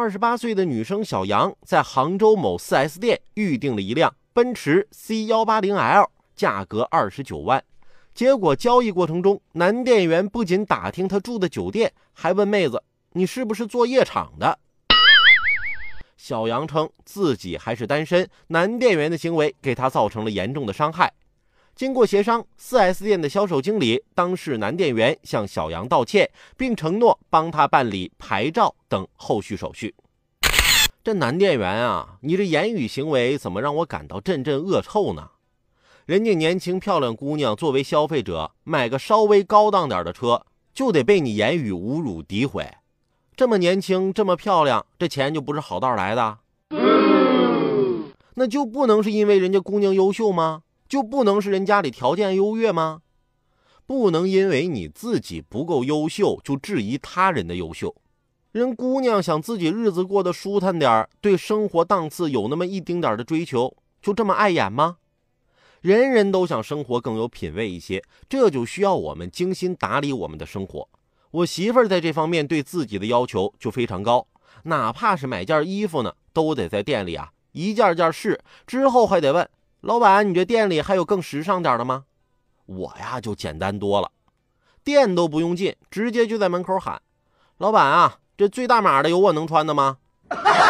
二十八岁的女生小杨在杭州某 4S 店预定了一辆奔驰 C 幺八零 L，价格二十九万。结果交易过程中，男店员不仅打听她住的酒店，还问妹子：“你是不是做夜场的？”小杨称自己还是单身，男店员的行为给她造成了严重的伤害。经过协商，4S 店的销售经理当事男店员向小杨道歉，并承诺帮他办理牌照等后续手续。这男店员啊，你这言语行为怎么让我感到阵阵恶臭呢？人家年轻漂亮姑娘作为消费者，买个稍微高档点的车，就得被你言语侮辱诋毁。这么年轻，这么漂亮，这钱就不是好道来的？那就不能是因为人家姑娘优秀吗？就不能是人家里条件优越吗？不能因为你自己不够优秀就质疑他人的优秀。人姑娘想自己日子过得舒坦点对生活档次有那么一丁点的追求，就这么碍眼吗？人人都想生活更有品位一些，这就需要我们精心打理我们的生活。我媳妇儿在这方面对自己的要求就非常高，哪怕是买件衣服呢，都得在店里啊一件件试，之后还得问。老板，你这店里还有更时尚点的吗？我呀就简单多了，店都不用进，直接就在门口喊：“老板啊，这最大码的有我能穿的吗？”